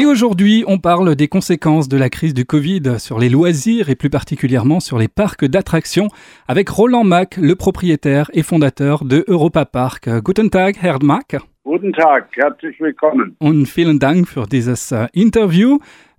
Et aujourd'hui, on parle des conséquences de la crise du Covid sur les loisirs et plus particulièrement sur les parcs d'attractions avec Roland Mack, le propriétaire et fondateur de Europa Park. Guten Tag, Herr Mack. Guten Tag, herzlich willkommen. Und vielen Dank für dieses äh, Interview.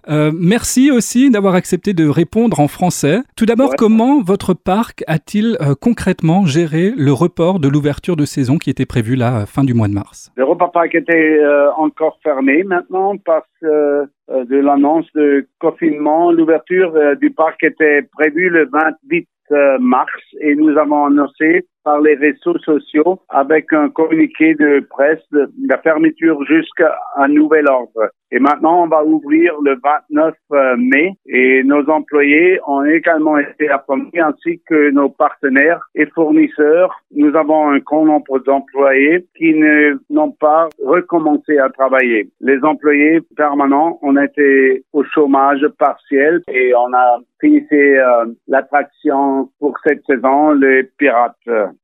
Euh, merci aussi d'avoir accepté de répondre en français. Tout d'abord, comment votre parc a-t-il euh, concrètement géré le report de l'ouverture de saison qui était prévu la fin du mois de mars? Le repas parc était euh, encore fermé maintenant parce que de l'annonce de confinement. L'ouverture du parc était prévue le 28 mars et nous avons annoncé par les réseaux sociaux avec un communiqué de presse de la fermeture jusqu'à un nouvel ordre. Et maintenant, on va ouvrir le 29 euh, mai et nos employés ont également été informés ainsi que nos partenaires et fournisseurs. Nous avons un grand nombre d'employés qui n'ont pas recommencé à travailler. Les employés permanents ont été au chômage partiel et on a fini euh, l'attraction pour cette saison, les pirates.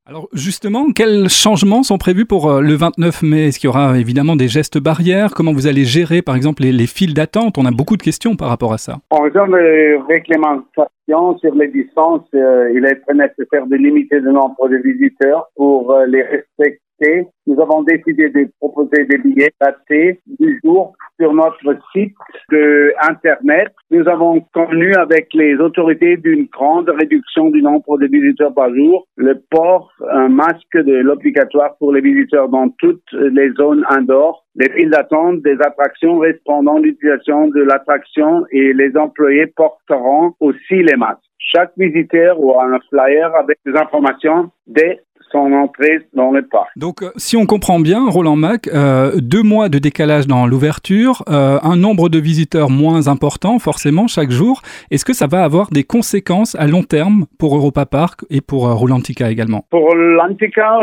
Alors justement, quels changements sont prévus pour euh, le 29 mai? Est-ce qu'il y aura évidemment des gestes barrières? Comment vous allez gérer par exemple les, files d'attente? On a beaucoup de questions par rapport à ça. En raison des réglementations sur les distances, euh, il est très nécessaire de limiter le nombre de visiteurs pour euh, les respecter. Nous avons décidé de proposer des billets datés du jour sur notre site de Internet. Nous avons convenu avec les autorités d'une grande réduction du nombre de visiteurs par jour, le port, un masque de l'obligatoire pour les visiteurs dans toutes les zones indoor, les files d'attente des attractions répondant l'utilisation de l'attraction et les employés porteront aussi les masques. Chaque visiteur aura un flyer avec des informations dès son entrée dans le parc. Donc, euh, si on comprend bien, Roland Mac, euh, deux mois de décalage dans l'ouverture, euh, un nombre de visiteurs moins important forcément chaque jour. Est-ce que ça va avoir des conséquences à long terme pour Europa Park et pour Rolantica également? Pour Rolantica,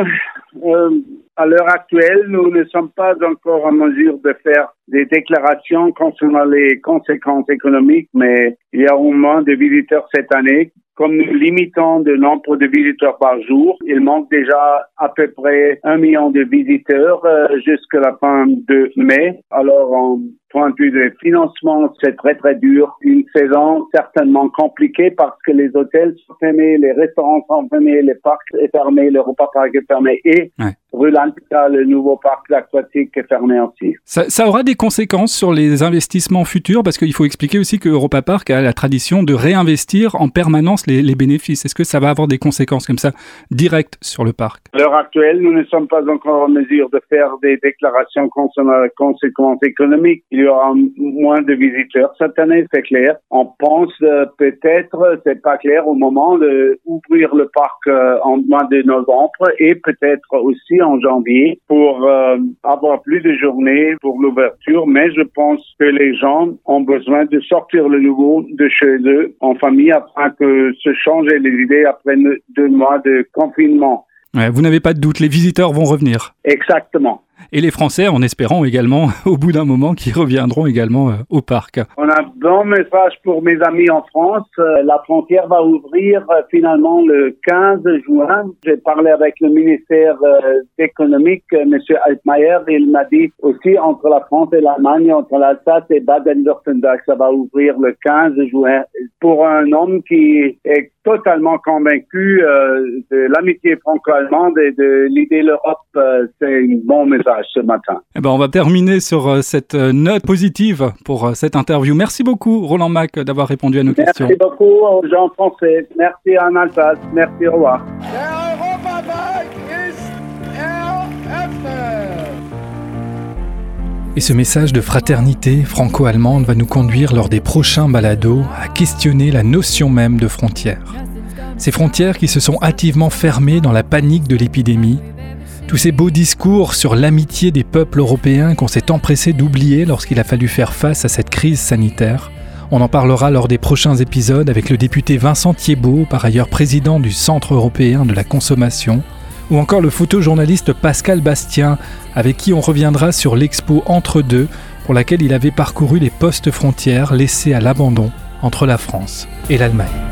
à l'heure actuelle, nous ne sommes pas encore en mesure de faire des déclarations concernant les conséquences économiques, mais il y a au moins de visiteurs cette année comme nous limitons le nombre de visiteurs par jour, il manque déjà à peu près un million de visiteurs euh, jusqu'à la fin de mai. Alors, en point de vue de financement, c'est très très dur. Une saison certainement compliquée parce que les hôtels sont fermés, les restaurants sont fermés, les parcs sont fermés, le repas parc est fermé et. Le nouveau parc aquatique est fermé aussi. Ça, ça, aura des conséquences sur les investissements futurs? Parce qu'il faut expliquer aussi que Europa Park a la tradition de réinvestir en permanence les, les bénéfices. Est-ce que ça va avoir des conséquences comme ça directes sur le parc? À l'heure actuelle, nous ne sommes pas encore en mesure de faire des déclarations concernant les conséquences économiques. Il y aura moins de visiteurs cette année, c'est clair. On pense euh, peut-être, c'est pas clair au moment d'ouvrir le parc euh, en mois de novembre et peut-être aussi en janvier pour euh, avoir plus de journées pour l'ouverture. Mais je pense que les gens ont besoin de sortir le nouveau de chez eux en famille afin que se changer les idées après deux mois de confinement. Ouais, vous n'avez pas de doute, les visiteurs vont revenir. Exactement et les Français en espérant également au bout d'un moment qu'ils reviendront également euh, au parc. On a un bon message pour mes amis en France. Euh, la frontière va ouvrir euh, finalement le 15 juin. J'ai parlé avec le ministère économique, M. Altmaier. Il m'a dit aussi entre la France et l'Allemagne, entre l'Alsace et Baden-Württemberg, ça va ouvrir le 15 juin. Pour un homme qui est totalement convaincu de l'amitié franco-allemande et de l'idée l'Europe, c'est un bon message ce matin. Eh ben, on va terminer sur euh, cette euh, note positive pour euh, cette interview. Merci beaucoup, Roland Mac, d'avoir répondu à nos questions. Merci beaucoup aux gens français. Merci à Alsace. Merci, au revoir. Et ce message de fraternité franco-allemande va nous conduire lors des prochains balados à questionner la notion même de frontières. Ces frontières qui se sont hâtivement fermées dans la panique de l'épidémie tous ces beaux discours sur l'amitié des peuples européens qu'on s'est empressé d'oublier lorsqu'il a fallu faire face à cette crise sanitaire. On en parlera lors des prochains épisodes avec le député Vincent Thiebaud, par ailleurs président du Centre européen de la consommation, ou encore le photojournaliste Pascal Bastien, avec qui on reviendra sur l'expo Entre deux, pour laquelle il avait parcouru les postes frontières laissés à l'abandon entre la France et l'Allemagne.